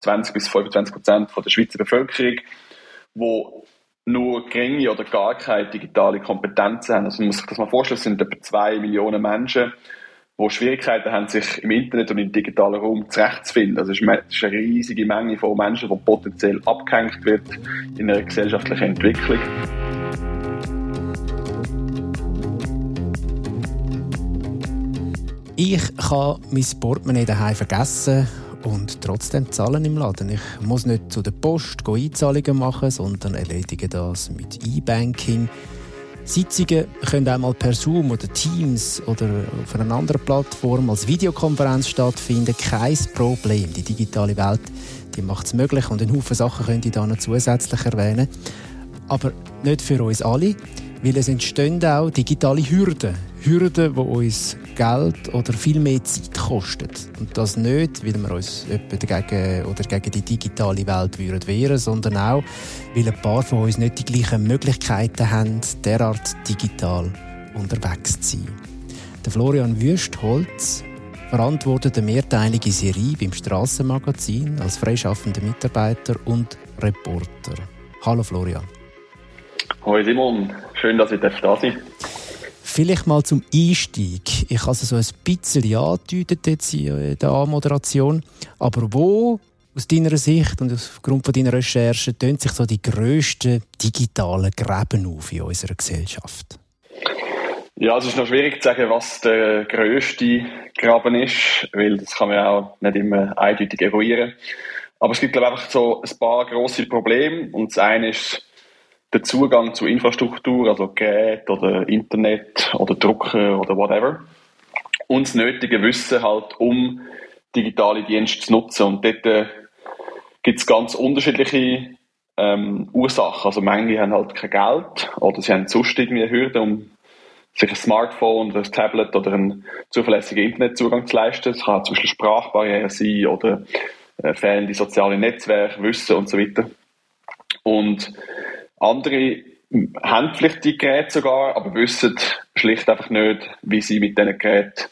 20 bis 25 Prozent der Schweizer Bevölkerung, wo nur geringe oder gar keine digitale Kompetenzen haben. Also man muss sich das mal vorstellen, es sind etwa zwei Millionen Menschen, die Schwierigkeiten haben, sich im Internet und im digitalen Raum zurechtzufinden. Also es ist eine riesige Menge von Menschen, die potenziell abgehängt wird in einer gesellschaftlichen Entwicklung. Ich kann mein Portemonnaie daheim vergessen und trotzdem zahlen im Laden. Ich muss nicht zu der Post Einzahlungen machen, sondern erledige das mit E-Banking. Sitzungen können einmal per Zoom oder Teams oder auf einer anderen Plattform als Videokonferenz stattfinden. Kein Problem. Die digitale Welt die macht es möglich und einen Haufen Sachen könnte ich da noch zusätzlich erwähnen. Aber nicht für uns alle, weil es entstehen auch digitale Hürden. Hürden, die uns Geld oder viel mehr Zeit kosten. Und das nicht, weil wir uns dagegen oder gegen die digitale Welt wehren würden, sondern auch, weil ein paar von uns nicht die gleichen Möglichkeiten haben, derart digital unterwegs zu sein. Der Florian Wüstholz verantwortet eine mehrteilige Serie beim Strassenmagazin als freischaffender Mitarbeiter und Reporter. Hallo Florian. Hallo Simon, schön, dass ich da sein. Vielleicht mal zum Einstieg. Ich habe es so ein bisschen angedeutet jetzt in der Anmoderation. Aber wo aus deiner Sicht und aufgrund von deiner Recherchen tönt sich so die grössten digitalen Gräben auf in unserer Gesellschaft? Ja, es ist noch schwierig zu sagen, was der grösste Graben ist, weil das kann man auch nicht immer eindeutig eruieren. Aber es gibt, glaube ich, einfach so ein paar grosse Probleme. Und das eine ist der Zugang zu Infrastruktur, also Gerät oder Internet oder Drucker oder whatever, und das nötige Wissen halt, um digitale Dienste zu nutzen. Und dort äh, gibt es ganz unterschiedliche ähm, Ursachen. Also manche haben halt kein Geld oder sie haben sonst irgendwie Hürden, um sich ein Smartphone oder ein Tablet oder einen zuverlässigen Internetzugang zu leisten. Es kann zum Beispiel Sprachbarriere sein oder äh, fehlende soziale Netzwerke, Wissen und so weiter. Und andere haben vielleicht die Geräte sogar, aber wissen schlicht einfach nicht, wie sie mit diesen Geräten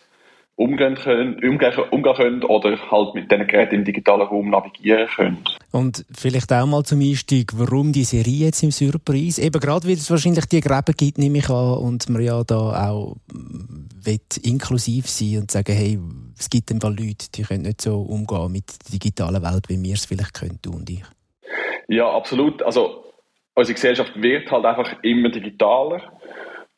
umgehen können, umgehen, umgehen können oder halt mit diesen Geräten im digitalen Raum navigieren können. Und vielleicht auch mal zum Einstieg, warum die Serie jetzt im Surprise? Eben gerade, weil es wahrscheinlich die Gräben gibt, nehme ich an, und man ja da auch will inklusiv sein und sagen, hey, es gibt ein paar Leute, die können nicht so umgehen mit der digitalen Welt, wie wir es vielleicht können, du und ich. Ja, absolut. Also unsere Gesellschaft wird halt einfach immer digitaler.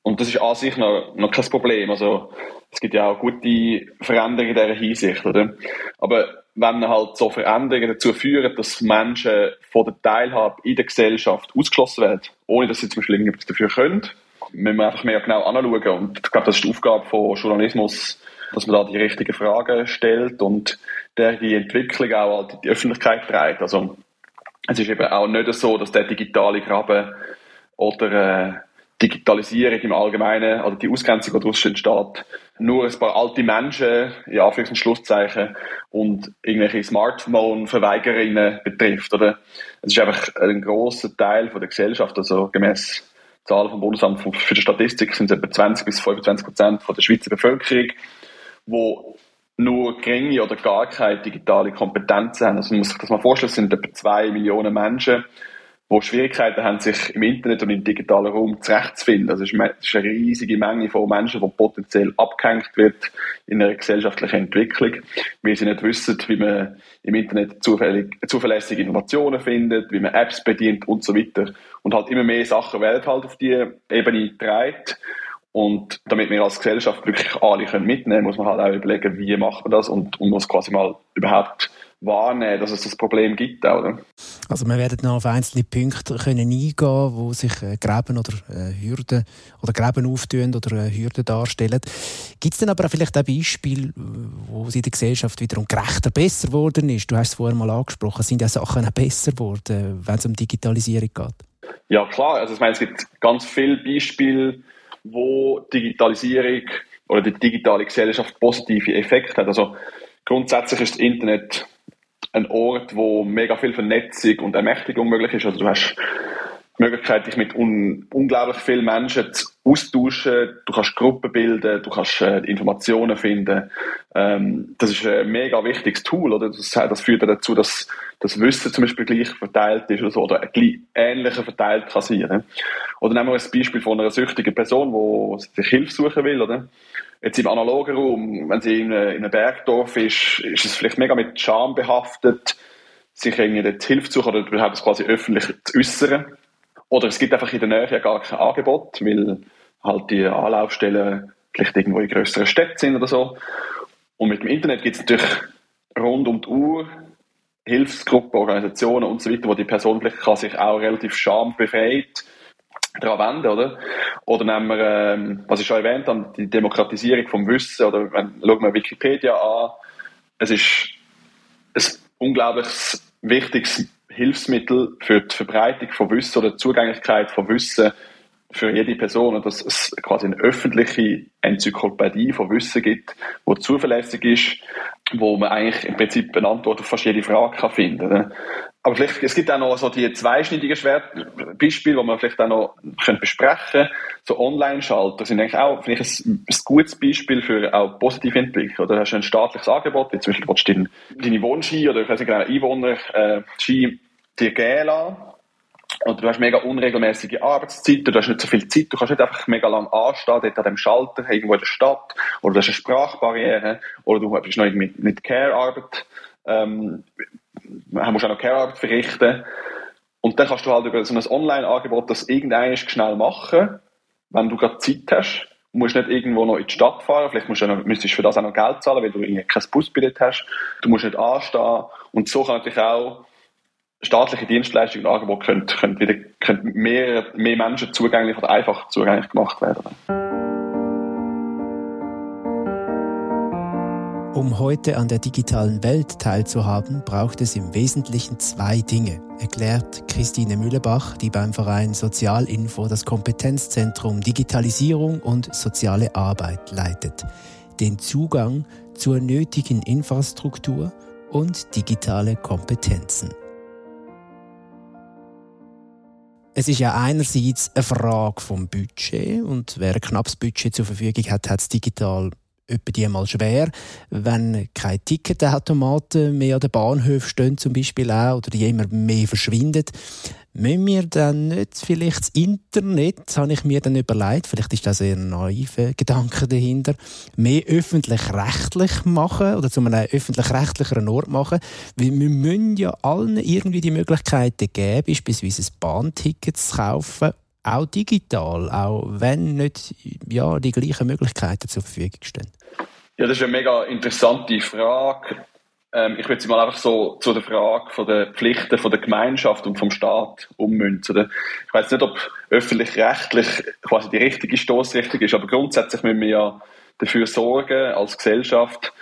Und das ist an sich noch, noch kein Problem. Also, es gibt ja auch gute Veränderungen in dieser Hinsicht, oder? Aber wenn halt so Veränderungen dazu führen, dass Menschen von der Teilhabe in der Gesellschaft ausgeschlossen werden, ohne dass sie zum Beispiel irgendetwas dafür können, müssen wir einfach mehr genau anschauen. Und ich glaube, das ist die Aufgabe von Journalismus, dass man da die richtigen Fragen stellt und der die Entwicklung auch halt in die Öffentlichkeit trägt. Also, es ist eben auch nicht so, dass der digitale Graben oder äh, Digitalisierung im Allgemeinen, also die Ausgrenzung, die daraus entsteht, nur ein paar alte Menschen, in Anführungs- und Schlusszeichen, und irgendwelche Smartphone-Verweigerinnen betrifft, oder? Es ist einfach ein grosser Teil von der Gesellschaft, also gemäß Zahlen vom Bundesamt für die Statistik sind es etwa 20 bis 25 Prozent von der Schweizer Bevölkerung, wo nur geringe oder gar keine digitale Kompetenzen haben. Also man muss sich das mal vorstellen, es sind etwa zwei Millionen Menschen, die Schwierigkeiten haben, sich im Internet und im digitalen Raum zurechtzufinden. Also es ist eine riesige Menge von Menschen, die potenziell abgehängt wird in einer gesellschaftlichen Entwicklung, weil sie nicht wissen, wie man im Internet zuverlässige Innovationen findet, wie man Apps bedient und so weiter. Und halt immer mehr Sachen werden halt auf die Ebene treibt. Und damit wir als Gesellschaft wirklich alle können mitnehmen können, muss man halt auch überlegen, wie macht man das und, und muss quasi mal überhaupt wahrnehmen, dass es das Problem gibt. Oder? Also wir werden noch auf einzelne Punkte können eingehen, wo sich äh, Gräben oder äh, Hürden oder Gräben auftun oder äh, Hürden darstellen. Gibt es denn aber auch vielleicht ein Beispiel, wo es in der Gesellschaft wiederum gerechter besser geworden ist? Du hast es vorher mal angesprochen, sind ja Sachen auch besser geworden, wenn es um Digitalisierung geht? Ja klar, also ich meine, es gibt ganz viele Beispiele, wo Digitalisierung oder die digitale Gesellschaft positive Effekte hat. Also grundsätzlich ist das Internet ein Ort, wo mega viel Vernetzung und Ermächtigung möglich ist. Also du hast die Möglichkeit, dich mit un unglaublich vielen Menschen zu austauschen, du kannst Gruppen bilden, du kannst äh, Informationen finden. Ähm, das ist ein mega wichtiges Tool, oder? Das, das führt dazu, dass das Wissen zum Beispiel gleich verteilt ist oder so, oder ähnlicher verteilt kann sein. Oder nehmen wir ein Beispiel von einer süchtigen Person, die sich Hilfe suchen will, oder? Jetzt im analogen Raum, wenn sie in, einem Bergdorf ist, ist es vielleicht mega mit Scham behaftet, sich irgendwie Hilfe zu suchen oder überhaupt quasi öffentlich zu äußern. Oder es gibt einfach in der Nähe gar kein Angebot, weil halt die Anlaufstellen vielleicht irgendwo in größeren Städten sind oder so. Und mit dem Internet gibt es natürlich rund um die Uhr Hilfsgruppen, Organisationen und so weiter, wo die Person vielleicht kann sich auch relativ schambefreit daran wenden, oder? Oder nehmen wir, ähm, was ich schon erwähnt habe, die Demokratisierung vom Wissen, oder wenn, schauen wir Wikipedia an. Es ist ein unglaublich wichtiges Hilfsmittel für die Verbreitung von Wissen oder die Zugänglichkeit von Wissen für jede Person und dass es quasi eine öffentliche Enzyklopädie von Wissen gibt, wo zuverlässig ist, wo man eigentlich im Prinzip eine Antwort auf fast jede Frage kann finden kann. Aber vielleicht, es gibt auch noch so die zweischneidigen Schwert Beispiele, die man vielleicht auch noch besprechen könnte. So Online-Schalter sind eigentlich auch, finde ich, ein, ein gutes Beispiel für auch positive Entwicklung. Oder hast du ein staatliches Angebot, wie zum Beispiel willst du deine, deine Wohnski oder ich weiß nicht genau, Einwohner, äh, dir geben lassen. Oder du hast mega unregelmäßige Arbeitszeiten, du hast nicht so viel Zeit, du kannst nicht einfach mega lang anstehen, dort an dem Schalter, irgendwo in der Stadt, oder du hast eine Sprachbarriere, oder du bist noch irgendwie mit Care-Arbeit, ähm, musst auch noch Care-Arbeit verrichten. Und dann kannst du halt über so ein Online-Angebot das irgendein schnell machen, wenn du gerade Zeit hast. Du musst nicht irgendwo noch in die Stadt fahren, vielleicht musst du noch, müsstest du für das auch noch Geld zahlen, weil du kein Busbillett hast. Du musst nicht anstehen. Und so kann natürlich auch staatliche Dienstleistungen und Angebote können, können, wieder, können mehr, mehr Menschen zugänglich oder einfach zugänglich gemacht werden. Um heute an der digitalen Welt teilzuhaben, braucht es im Wesentlichen zwei Dinge, erklärt Christine Mühlebach, die beim Verein Sozialinfo das Kompetenzzentrum Digitalisierung und soziale Arbeit leitet. Den Zugang zur nötigen Infrastruktur und digitale Kompetenzen. Es ist ja einerseits eine Frage vom Budget und wer ein knappes Budget zur Verfügung hat, hat es digital etwa die mal schwer, wenn keine Ticketautomaten mehr an den Bahnhöfen stehen zum Beispiel auch, oder die immer mehr verschwinden. Müssen wir dann nicht vielleicht das Internet, habe ich mir dann überlegt, vielleicht ist das eher ein naiver Gedanke dahinter, mehr öffentlich-rechtlich machen oder zu einem öffentlich-rechtlicheren Ort machen, weil wir müssen ja allen irgendwie die Möglichkeiten geben, beispielsweise ein Bahnticket zu kaufen auch digital, auch wenn nicht ja, die gleichen Möglichkeiten zur Verfügung stehen? Ja, das ist eine mega interessante Frage. Ähm, ich würde sie mal einfach so zu der Frage von der Pflichten von der Gemeinschaft und vom Staat ummünzen. Ich weiß nicht, ob öffentlich-rechtlich quasi die richtige Stoßrichtung ist, aber grundsätzlich müssen wir ja dafür sorgen als Gesellschaft,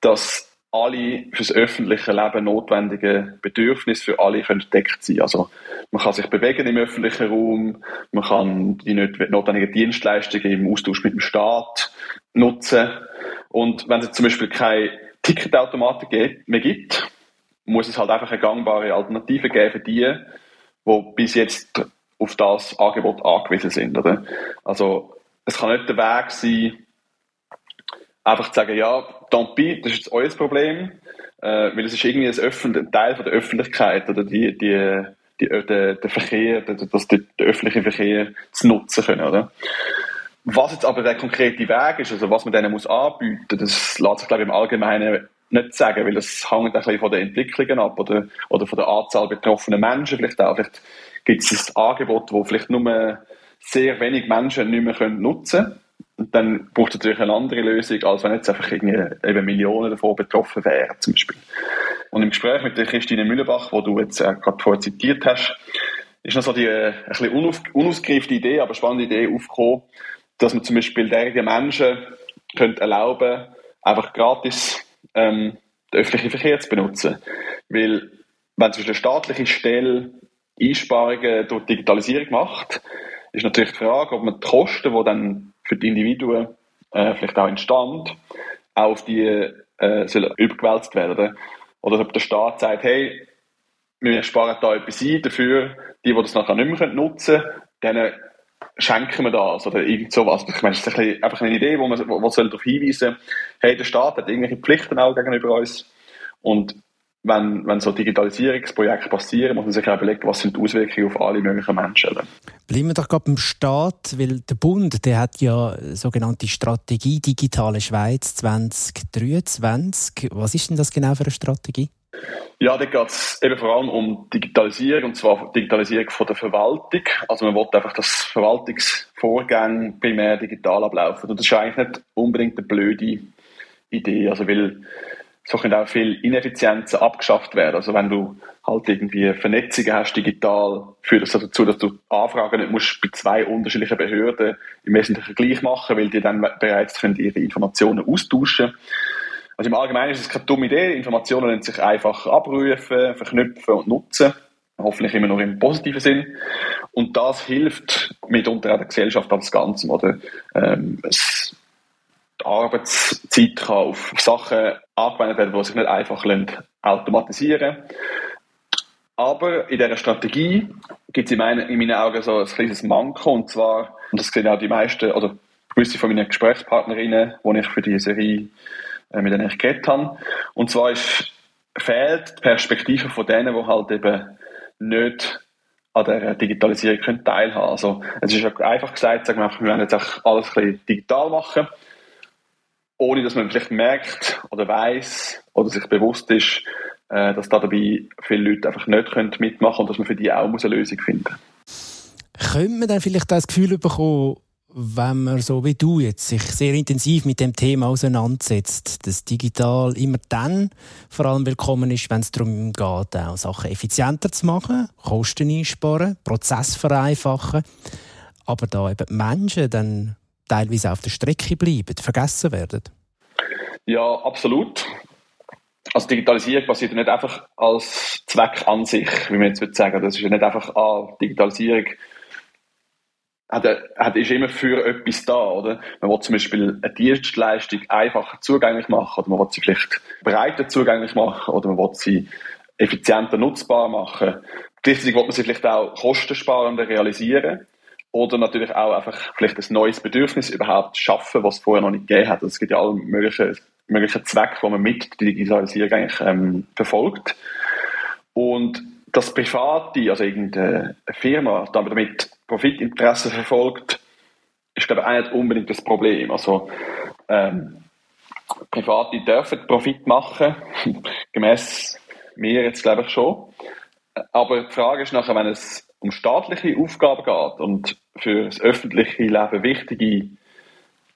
dass alle fürs öffentliche Leben notwendigen Bedürfnisse für alle können gedeckt sein. Also man kann sich bewegen im öffentlichen Raum, man kann die notwendigen Dienstleistungen im Austausch mit dem Staat nutzen und wenn es zum Beispiel keine Ticketautomaten mehr gibt, muss es halt einfach eine gangbare Alternative geben für die, die bis jetzt auf das Angebot angewiesen sind. Oder? Also es kann nicht der Weg sein, einfach zu sagen, ja, tant pis, das ist jetzt euer Problem, äh, weil es ist irgendwie ein, Teil von der Öffentlichkeit oder die, die, die, der, der Verkehr, der, der, der öffentliche Verkehr zu nutzen können, oder? Was jetzt aber der konkrete Weg ist, also was man denen muss anbieten, das lässt sich, glaube ich, im Allgemeinen nicht sagen, weil das hängt ein bisschen von den Entwicklungen ab oder, oder von der Anzahl betroffener Menschen vielleicht. Vielleicht gibt es ein Angebot, wo vielleicht nur sehr wenig Menschen nicht mehr nutzen können. Und dann braucht es natürlich eine andere Lösung, als wenn jetzt einfach irgendwie eben Millionen davon betroffen wären, zum Beispiel. Und im Gespräch mit der Christine Mühlebach, wo du jetzt äh, gerade vorher zitiert hast, ist noch so die äh, ein bisschen unaus unausgereifte Idee, aber spannende Idee aufgekommen, dass man zum Beispiel derjenigen Menschen könnte erlauben, einfach gratis ähm, den öffentlichen Verkehr zu benutzen. Weil, wenn zum Beispiel eine staatliche Stelle Einsparungen durch Digitalisierung macht, ist natürlich die Frage, ob man die Kosten, die dann für die Individuen äh, vielleicht auch entstand, auch auf die äh, sollen übergewälzt werden. Oder ob der Staat sagt, hey, wir sparen da etwas ein dafür, die, die das nachher nicht mehr nutzen können, schenken wir das oder irgend sowas. Ich meine, das ist ein einfach eine Idee, wo man, wo, wo darauf hinweisen hey, der Staat hat irgendwelche Pflichten auch gegenüber uns und wenn, wenn so Digitalisierungsprojekte passieren, muss man sich auch überlegen, was sind die Auswirkungen auf alle möglichen Menschen. Bleiben wir doch gerade beim Staat, weil der Bund, der hat ja sogenannte Strategie Digitale Schweiz 2023. Was ist denn das genau für eine Strategie? Ja, da geht es eben vor allem um Digitalisierung, und zwar Digitalisierung von der Verwaltung. Also man will einfach, dass Verwaltungsvorgänge primär digital ablaufen. Und das ist eigentlich nicht unbedingt eine blöde Idee, also weil so können auch viel Ineffizienzen abgeschafft werden. Also wenn du halt irgendwie Vernetzungen hast digital, führt das dazu, dass du Anfragen nicht musst bei zwei unterschiedlichen Behörden im Wesentlichen gleich machen, weil die dann bereits können ihre Informationen austauschen Also im Allgemeinen ist es keine dumme Idee. Informationen lassen sich einfach abrufen, verknüpfen und nutzen. Hoffentlich immer noch im positiven Sinn. Und das hilft mitunter auch der Gesellschaft als Ganzem, oder? Ähm, es die Arbeitszeit kann auf Sachen angewendet werden, die sich nicht einfach automatisieren lassen. Aber in dieser Strategie gibt es in, meinen, in meinen Augen so ein kleines Manko, und zwar, und das sehen auch die meisten, oder gewisse von meinen Gesprächspartnerinnen, die ich für die Serie mit denen ich geredet habe. Und zwar ist, fehlt die Perspektive von denen, die halt eben nicht an der Digitalisierung können teilhaben. Also, es ist einfach gesagt, sagen wir, wir werden jetzt auch alles ein bisschen digital machen ohne dass man vielleicht merkt oder weiß oder sich bewusst ist, äh, dass da dabei viele Leute einfach nicht können mitmachen und dass man für die auch eine Lösung finden muss. Könnte man dann vielleicht das Gefühl bekommen, wenn man so wie du jetzt sich sehr intensiv mit dem Thema auseinandersetzt, dass digital immer dann vor allem willkommen ist, wenn es darum geht, auch Sachen effizienter zu machen, Kosten einsparen, Prozess vereinfachen, aber da eben Menschen dann teilweise auf der Strecke bleiben, vergessen werden? Ja, absolut. Also Digitalisierung passiert ja nicht einfach als Zweck an sich, wie man jetzt würde sagen. Das ist ja nicht einfach, ah, Digitalisierung hat, hat, ist immer für etwas da, oder? Man will zum Beispiel eine Dienstleistung einfacher zugänglich machen, oder man will sie vielleicht breiter zugänglich machen, oder man will sie effizienter nutzbar machen. Gleichzeitig will man sie vielleicht auch kostensparender realisieren. Oder natürlich auch einfach vielleicht ein neues Bedürfnis überhaupt schaffen, was es vorher noch nicht gegeben hat. Also es gibt ja alle möglichen, möglichen Zwecke, die man mit der Digitalisierung eigentlich ähm, verfolgt. Und das Private, also irgendeine Firma, damit Profitinteressen verfolgt, ist glaube ich auch nicht unbedingt das Problem. Also ähm, Private dürfen Profit machen, gemäß mir jetzt glaube ich schon. Aber die Frage ist nachher, wenn es um staatliche Aufgaben geht und für das öffentliche Leben wichtige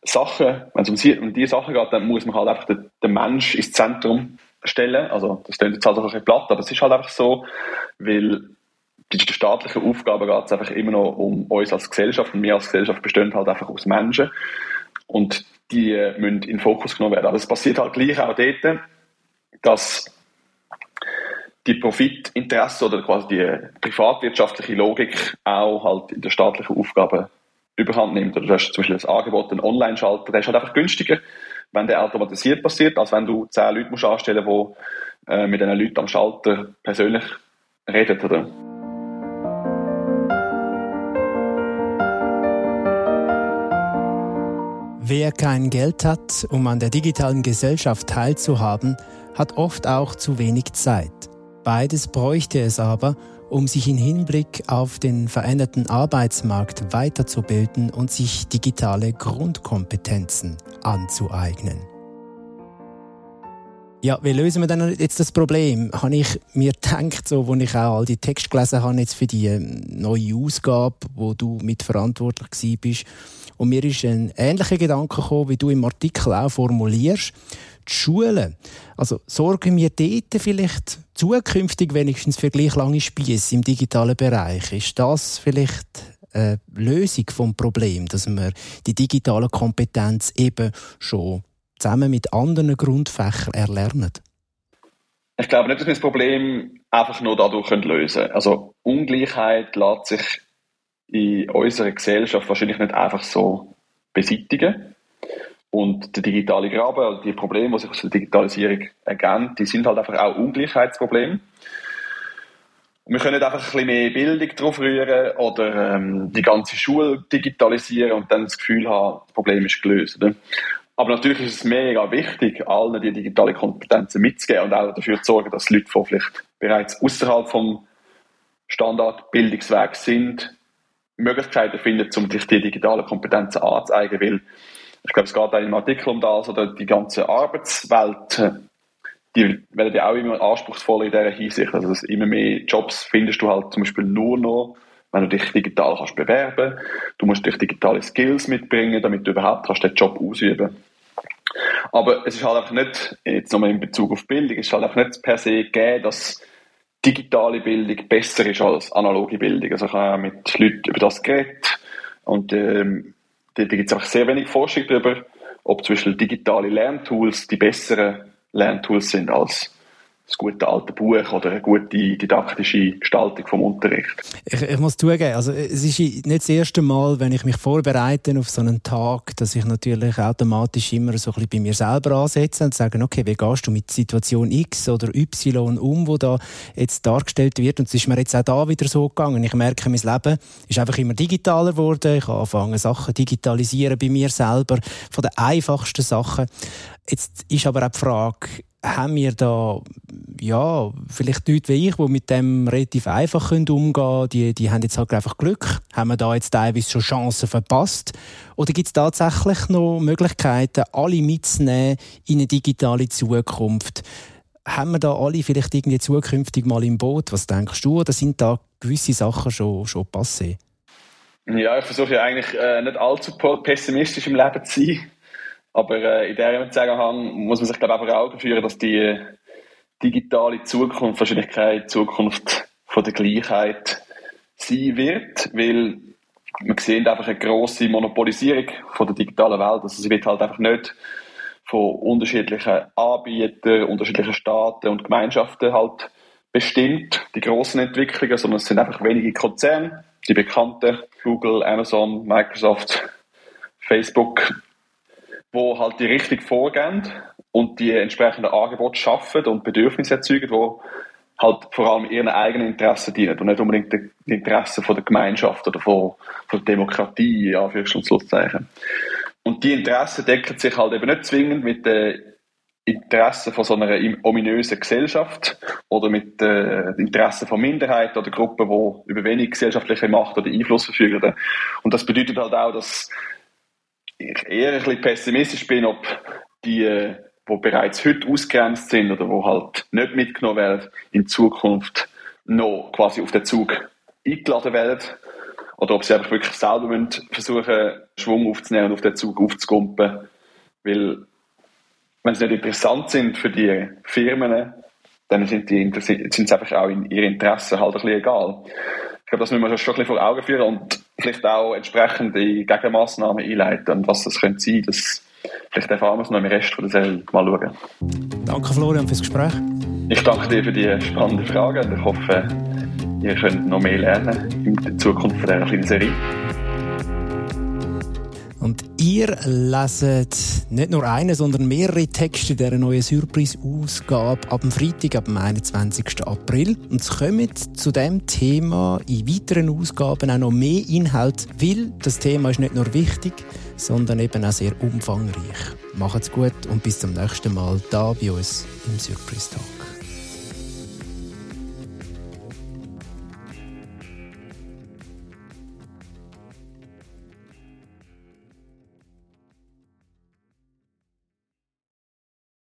Sachen, wenn es um, um diese Sachen geht, dann muss man halt einfach den, den Mensch ins Zentrum stellen. Also das klingt jetzt halt ein bisschen platt, aber es ist halt einfach so, weil den staatlichen Aufgaben geht es einfach immer noch um uns als Gesellschaft und wir als Gesellschaft bestehen halt einfach aus Menschen und die müssen in den Fokus genommen werden. Aber es passiert halt gleich auch dort, dass die Profitinteresse oder quasi die privatwirtschaftliche Logik auch halt in der staatlichen Aufgabe überhand nimmt. Oder du hast zum Beispiel das Angebot, einen Online-Schalter, der ist halt einfach günstiger, wenn der automatisiert passiert, als wenn du zehn Leute musst anstellen musst, die äh, mit diesen Leuten am Schalter persönlich reden. Oder? Wer kein Geld hat, um an der digitalen Gesellschaft teilzuhaben, hat oft auch zu wenig Zeit. Beides bräuchte es aber, um sich im Hinblick auf den veränderten Arbeitsmarkt weiterzubilden und sich digitale Grundkompetenzen anzueignen. Ja, wie lösen wir denn jetzt das Problem? Habe ich mir gedacht, so, als ich auch all die Texte gelesen habe, jetzt für die ähm, neue Ausgabe, wo du mitverantwortlich bist. Und mir ist ein ähnlicher Gedanke gekommen, wie du im Artikel auch formulierst die Schulen. Also sorgen wir dort vielleicht zukünftig wenigstens für gleich lange Spieße im digitalen Bereich? Ist das vielleicht eine Lösung vom Problem, dass wir die digitale Kompetenz eben schon zusammen mit anderen Grundfächern erlernen? Ich glaube nicht, dass wir das Problem einfach nur dadurch lösen können. Also Ungleichheit lässt sich in unserer Gesellschaft wahrscheinlich nicht einfach so beseitigen. Und der digitale Graben, also die Probleme, die sich aus der Digitalisierung ergeben, die sind halt einfach auch Ungleichheitsprobleme. Und wir können nicht einfach ein bisschen mehr Bildung drauf rühren oder ähm, die ganze Schule digitalisieren und dann das Gefühl haben, das Problem ist gelöst. Oder? Aber natürlich ist es mega wichtig, allen die digitale Kompetenzen mitzugeben und auch dafür zu sorgen, dass Leute, die vielleicht bereits außerhalb vom Standardbildungsweg sind, Möglichkeiten finden, um sich die digitalen Kompetenzen anzuzeigen. Weil ich glaube, es geht auch im Artikel um das oder die ganze Arbeitswelt die werden ja auch immer anspruchsvoller in dieser Hinsicht. Also immer mehr Jobs findest du halt zum Beispiel nur noch, wenn du dich digital kannst bewerben. Du musst dich digitale Skills mitbringen, damit du überhaupt kannst den Job ausüben. Aber es ist halt einfach nicht, jetzt nochmal in Bezug auf Bildung, es ist halt einfach nicht per se gegeben, dass digitale Bildung besser ist als analoge Bildung. Also ich habe mit Leuten über das geredet und ähm, da gibt es einfach sehr wenig Forschung darüber, ob zum Beispiel digitale Lerntools die besseren Lerntools sind als das gute alte Buch oder eine gute didaktische Gestaltung vom Unterricht. Ich, ich, muss zugeben, also es ist nicht das erste Mal, wenn ich mich vorbereite auf so einen Tag, dass ich natürlich automatisch immer so ein bisschen bei mir selber ansetze und sage, okay, wie gehst du mit Situation X oder Y um, wo da jetzt dargestellt wird? Und es ist mir jetzt auch da wieder so gegangen. Ich merke, mein Leben ist einfach immer digitaler geworden. Ich habe angefangen, Sachen digitalisieren bei mir selber, von den einfachsten Sachen. Jetzt ist aber auch die Frage, haben wir da ja, vielleicht Leute wie ich, die mit dem relativ einfach umgehen können, die, die haben jetzt halt einfach Glück. Haben wir da jetzt teilweise schon Chancen verpasst? Oder gibt es tatsächlich noch Möglichkeiten, alle mitzunehmen in eine digitale Zukunft? Haben wir da alle vielleicht irgendwie zukünftig mal im Boot? Was denkst du? Oder sind da gewisse Sachen schon, schon passé? Ja, ich versuche ja eigentlich äh, nicht allzu pessimistisch im Leben zu sein. Aber äh, in diesem Zusammenhang muss man sich glaube ich, Augen führen, dass die digitale Zukunft wahrscheinlich keine Zukunft von der Gleichheit sein wird, weil wir sehen einfach eine grosse Monopolisierung von der digitalen Welt. Also sie wird halt einfach nicht von unterschiedlichen Anbietern, unterschiedlichen Staaten und Gemeinschaften halt bestimmt, die grossen Entwicklungen, sondern es sind einfach wenige Konzerne, die bekannten, Google, Amazon, Microsoft, Facebook, wo halt die Richtung vorgehen und die entsprechenden Angebote schaffen und Bedürfnisse erzeugen, die halt vor allem ihren eigenen Interessen dienen und nicht unbedingt den Interessen von der Gemeinschaft oder von, von der Demokratie, ja, für Schlusszeichen. Und die Interessen decken sich halt eben nicht zwingend mit den Interessen von so einer ominösen Gesellschaft oder mit den Interessen von Minderheiten oder Gruppen, die über wenig gesellschaftliche Macht oder Einfluss verfügen. Und das bedeutet halt auch, dass ich eher ein bisschen pessimistisch bin, ob die, die bereits heute ausgegrenzt sind oder die halt nicht mitgenommen werden, in Zukunft noch quasi auf den Zug eingeladen werden. Oder ob sie einfach wirklich selber versuchen, Schwung aufzunehmen und auf den Zug aufzukumpen. Weil, wenn sie nicht interessant sind für die Firmen, dann sind, die, sind sie einfach auch in ihren Interessen halt ein bisschen egal. Ich glaube, das müssen wir schon ein bisschen vor Augen führen und vielleicht auch entsprechende Gegenmaßnahmen einleiten. Und was das könnte sein, das vielleicht erfahren wir es noch im Rest von der Serie mal schauen. Danke Florian fürs Gespräch. Ich danke dir für die spannenden Fragen und ich hoffe, ihr könnt noch mehr lernen in der Zukunft von dieser kleinen Serie. Und ihr leset nicht nur einen, sondern mehrere Texte dieser neuen Surprise-Ausgabe ab dem Freitag, ab dem 21. April. Und es kommen zu dem Thema in weiteren Ausgaben auch noch mehr Inhalt, weil das Thema ist nicht nur wichtig, sondern eben auch sehr umfangreich. Macht's gut und bis zum nächsten Mal da bei uns im Surprise Talk.